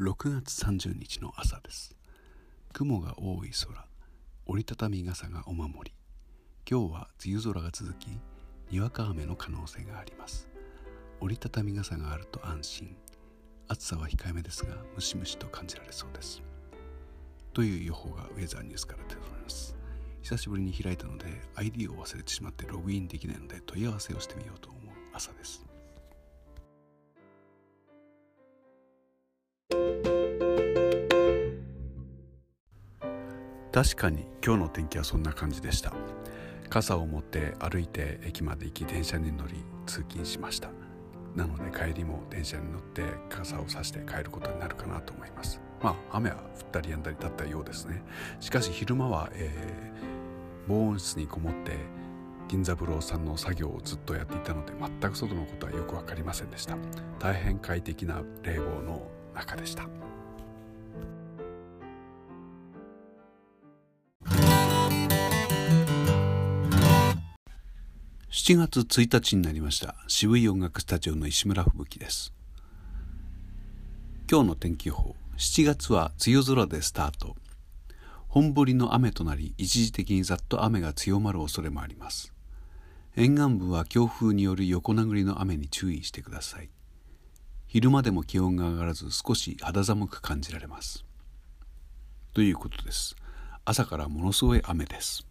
6月30日の朝です。雲が多い空折りたたみ傘がお守り。今日は梅雨空が続きにわか雨の可能性があります。折りたたみ傘があると安心。暑さは控えめですがムシムシと感じられそうです。という予報がウェザーニュースから出ております。久しぶりに開いたので ID を忘れてしまってログインできないので問い合わせをしてみようと思う朝です。確かに今日の天気はそんな感じでした。傘を持って歩いて駅まで行き電車に乗り通勤しました。なので帰りも電車に乗って傘を差して帰ることになるかなと思います。まあ雨は降ったりやんだりだったようですね。しかし昼間は、えー、防音室にこもって銀三郎さんの作業をずっとやっていたので全く外のことはよく分かりませんでした。大変快適な冷房の中でした。7月1日になりました。渋い音楽スタジオの石村吹雪です。今日の天気予報。7月は梅雨空でスタート。本降りの雨となり一時的にざっと雨が強まる恐れもあります。沿岸部は強風による横殴りの雨に注意してください。昼間でも気温が上がらず少し肌寒く感じられます。ということです。朝からものすごい雨です。